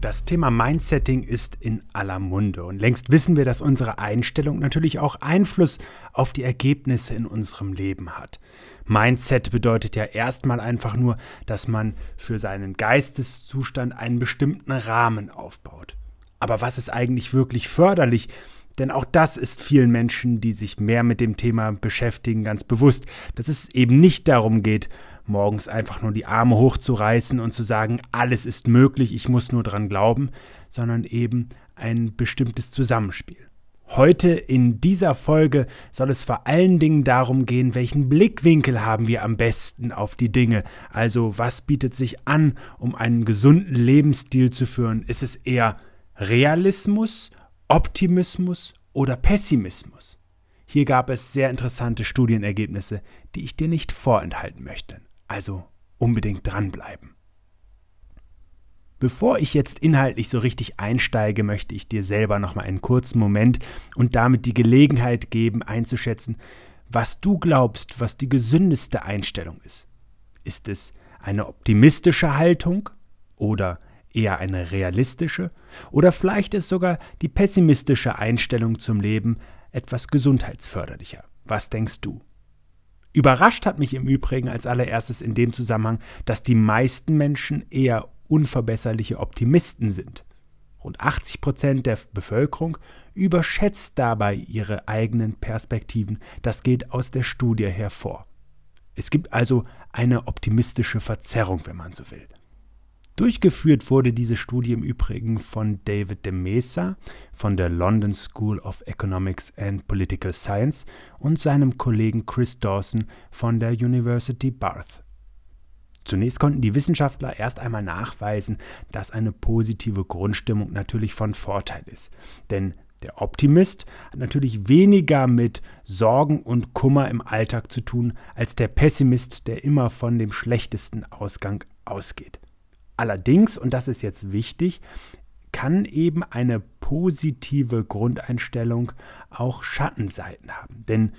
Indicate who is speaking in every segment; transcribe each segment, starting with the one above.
Speaker 1: Das Thema Mindsetting ist in aller Munde und längst wissen wir, dass unsere Einstellung natürlich auch Einfluss auf die Ergebnisse in unserem Leben hat. Mindset bedeutet ja erstmal einfach nur, dass man für seinen Geisteszustand einen bestimmten Rahmen aufbaut. Aber was ist eigentlich wirklich förderlich? Denn auch das ist vielen Menschen, die sich mehr mit dem Thema beschäftigen, ganz bewusst, dass es eben nicht darum geht, morgens einfach nur die Arme hochzureißen und zu sagen, alles ist möglich, ich muss nur dran glauben, sondern eben ein bestimmtes Zusammenspiel. Heute in dieser Folge soll es vor allen Dingen darum gehen, welchen Blickwinkel haben wir am besten auf die Dinge. Also was bietet sich an, um einen gesunden Lebensstil zu führen? Ist es eher Realismus, Optimismus oder Pessimismus? Hier gab es sehr interessante Studienergebnisse, die ich dir nicht vorenthalten möchte. Also unbedingt dranbleiben. Bevor ich jetzt inhaltlich so richtig einsteige, möchte ich dir selber noch mal einen kurzen Moment und damit die Gelegenheit geben, einzuschätzen, was du glaubst, was die gesündeste Einstellung ist. Ist es eine optimistische Haltung oder eher eine realistische? Oder vielleicht ist sogar die pessimistische Einstellung zum Leben etwas gesundheitsförderlicher? Was denkst du? Überrascht hat mich im Übrigen als allererstes in dem Zusammenhang, dass die meisten Menschen eher unverbesserliche Optimisten sind. Rund 80 Prozent der Bevölkerung überschätzt dabei ihre eigenen Perspektiven. Das geht aus der Studie hervor. Es gibt also eine optimistische Verzerrung, wenn man so will. Durchgeführt wurde diese Studie im Übrigen von David de Mesa von der London School of Economics and Political Science und seinem Kollegen Chris Dawson von der University Bath. Zunächst konnten die Wissenschaftler erst einmal nachweisen, dass eine positive Grundstimmung natürlich von Vorteil ist. Denn der Optimist hat natürlich weniger mit Sorgen und Kummer im Alltag zu tun als der Pessimist, der immer von dem schlechtesten Ausgang ausgeht. Allerdings, und das ist jetzt wichtig, kann eben eine positive Grundeinstellung auch Schattenseiten haben. Denn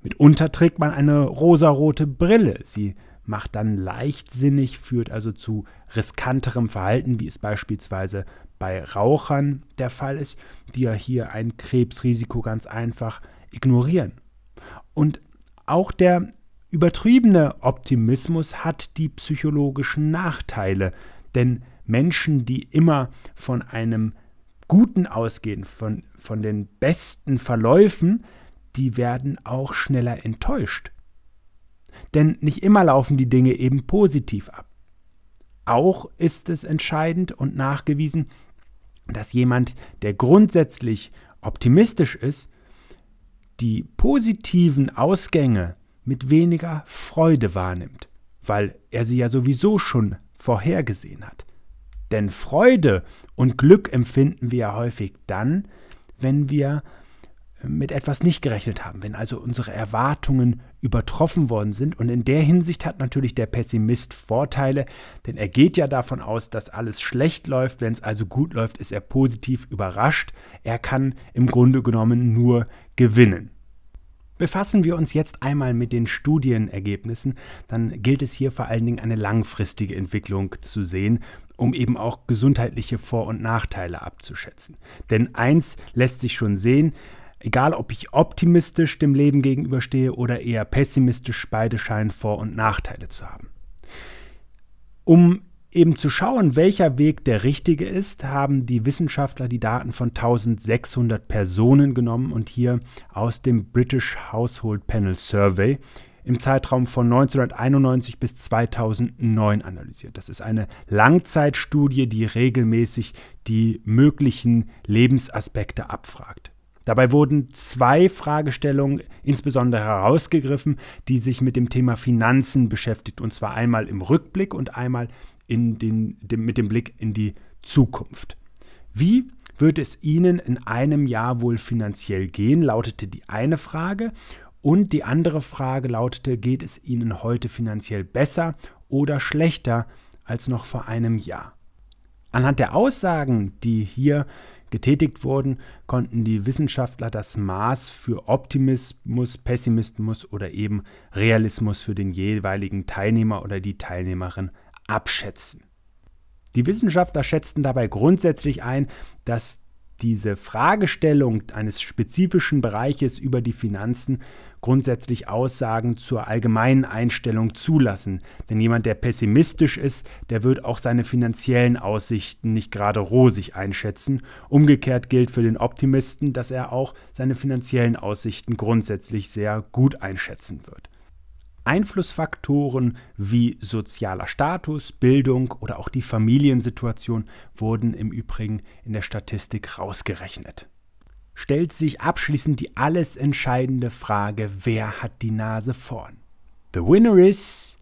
Speaker 1: mitunter trägt man eine rosarote Brille. Sie macht dann leichtsinnig, führt also zu riskanterem Verhalten, wie es beispielsweise bei Rauchern der Fall ist, die ja hier ein Krebsrisiko ganz einfach ignorieren. Und auch der Übertriebene Optimismus hat die psychologischen Nachteile, denn Menschen, die immer von einem Guten ausgehen, von, von den besten Verläufen, die werden auch schneller enttäuscht. Denn nicht immer laufen die Dinge eben positiv ab. Auch ist es entscheidend und nachgewiesen, dass jemand, der grundsätzlich optimistisch ist, die positiven Ausgänge mit weniger Freude wahrnimmt, weil er sie ja sowieso schon vorhergesehen hat. Denn Freude und Glück empfinden wir ja häufig dann, wenn wir mit etwas nicht gerechnet haben, wenn also unsere Erwartungen übertroffen worden sind. Und in der Hinsicht hat natürlich der Pessimist Vorteile, denn er geht ja davon aus, dass alles schlecht läuft. Wenn es also gut läuft, ist er positiv überrascht. Er kann im Grunde genommen nur gewinnen. Befassen wir uns jetzt einmal mit den Studienergebnissen, dann gilt es hier vor allen Dingen eine langfristige Entwicklung zu sehen, um eben auch gesundheitliche Vor- und Nachteile abzuschätzen. Denn eins lässt sich schon sehen, egal ob ich optimistisch dem Leben gegenüberstehe oder eher pessimistisch, beide scheinen Vor- und Nachteile zu haben. Um eben zu schauen, welcher Weg der richtige ist, haben die Wissenschaftler die Daten von 1600 Personen genommen und hier aus dem British Household Panel Survey im Zeitraum von 1991 bis 2009 analysiert. Das ist eine Langzeitstudie, die regelmäßig die möglichen Lebensaspekte abfragt. Dabei wurden zwei Fragestellungen insbesondere herausgegriffen, die sich mit dem Thema Finanzen beschäftigt, und zwar einmal im Rückblick und einmal in den, dem, mit dem Blick in die Zukunft. Wie wird es Ihnen in einem Jahr wohl finanziell gehen, lautete die eine Frage. Und die andere Frage lautete, geht es Ihnen heute finanziell besser oder schlechter als noch vor einem Jahr? Anhand der Aussagen, die hier getätigt wurden, konnten die Wissenschaftler das Maß für Optimismus, Pessimismus oder eben Realismus für den jeweiligen Teilnehmer oder die Teilnehmerin abschätzen. Die Wissenschaftler schätzten dabei grundsätzlich ein, dass diese Fragestellung eines spezifischen Bereiches über die Finanzen grundsätzlich Aussagen zur allgemeinen Einstellung zulassen. Denn jemand, der pessimistisch ist, der wird auch seine finanziellen Aussichten nicht gerade rosig einschätzen. Umgekehrt gilt für den Optimisten, dass er auch seine finanziellen Aussichten grundsätzlich sehr gut einschätzen wird. Einflussfaktoren wie sozialer Status, Bildung oder auch die Familiensituation wurden im Übrigen in der Statistik rausgerechnet. Stellt sich abschließend die alles entscheidende Frage, wer hat die Nase vorn? The winner is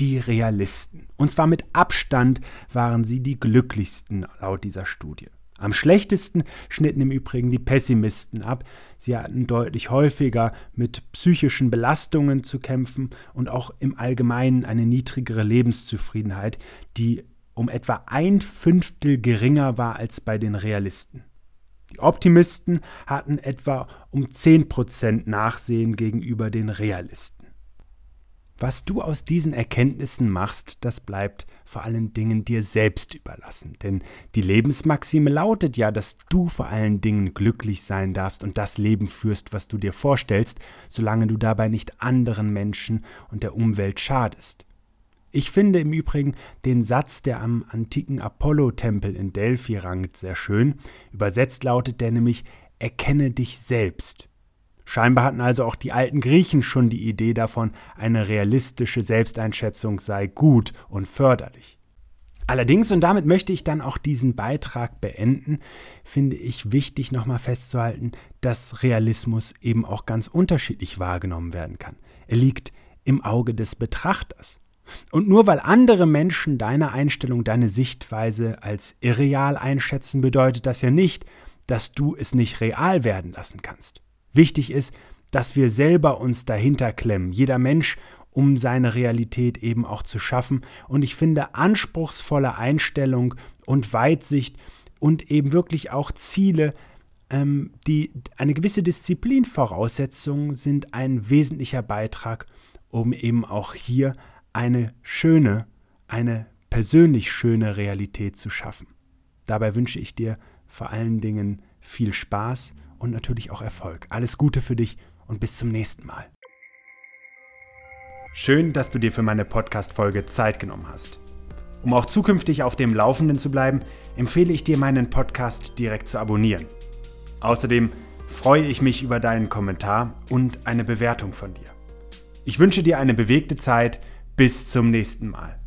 Speaker 1: die Realisten. Und zwar mit Abstand waren sie die glücklichsten laut dieser Studie. Am schlechtesten schnitten im Übrigen die Pessimisten ab. Sie hatten deutlich häufiger mit psychischen Belastungen zu kämpfen und auch im Allgemeinen eine niedrigere Lebenszufriedenheit, die um etwa ein Fünftel geringer war als bei den Realisten. Die Optimisten hatten etwa um 10% Nachsehen gegenüber den Realisten. Was du aus diesen Erkenntnissen machst, das bleibt vor allen Dingen dir selbst überlassen. Denn die Lebensmaxime lautet ja, dass du vor allen Dingen glücklich sein darfst und das Leben führst, was du dir vorstellst, solange du dabei nicht anderen Menschen und der Umwelt schadest. Ich finde im Übrigen den Satz, der am antiken Apollo-Tempel in Delphi rankt, sehr schön. Übersetzt lautet der nämlich: Erkenne dich selbst. Scheinbar hatten also auch die alten Griechen schon die Idee davon, eine realistische Selbsteinschätzung sei gut und förderlich. Allerdings, und damit möchte ich dann auch diesen Beitrag beenden, finde ich wichtig nochmal festzuhalten, dass Realismus eben auch ganz unterschiedlich wahrgenommen werden kann. Er liegt im Auge des Betrachters. Und nur weil andere Menschen deine Einstellung, deine Sichtweise als irreal einschätzen, bedeutet das ja nicht, dass du es nicht real werden lassen kannst. Wichtig ist, dass wir selber uns dahinter klemmen, jeder Mensch, um seine Realität eben auch zu schaffen. Und ich finde, anspruchsvolle Einstellung und Weitsicht und eben wirklich auch Ziele, ähm, die eine gewisse Disziplin Voraussetzungen sind ein wesentlicher Beitrag, um eben auch hier eine schöne, eine persönlich schöne Realität zu schaffen. Dabei wünsche ich dir vor allen Dingen viel Spaß und natürlich auch Erfolg. Alles Gute für dich und bis zum nächsten Mal. Schön, dass du dir für meine Podcast-Folge Zeit genommen hast. Um auch zukünftig auf dem Laufenden zu bleiben, empfehle ich dir, meinen Podcast direkt zu abonnieren. Außerdem freue ich mich über deinen Kommentar und eine Bewertung von dir. Ich wünsche dir eine bewegte Zeit. Bis zum nächsten Mal.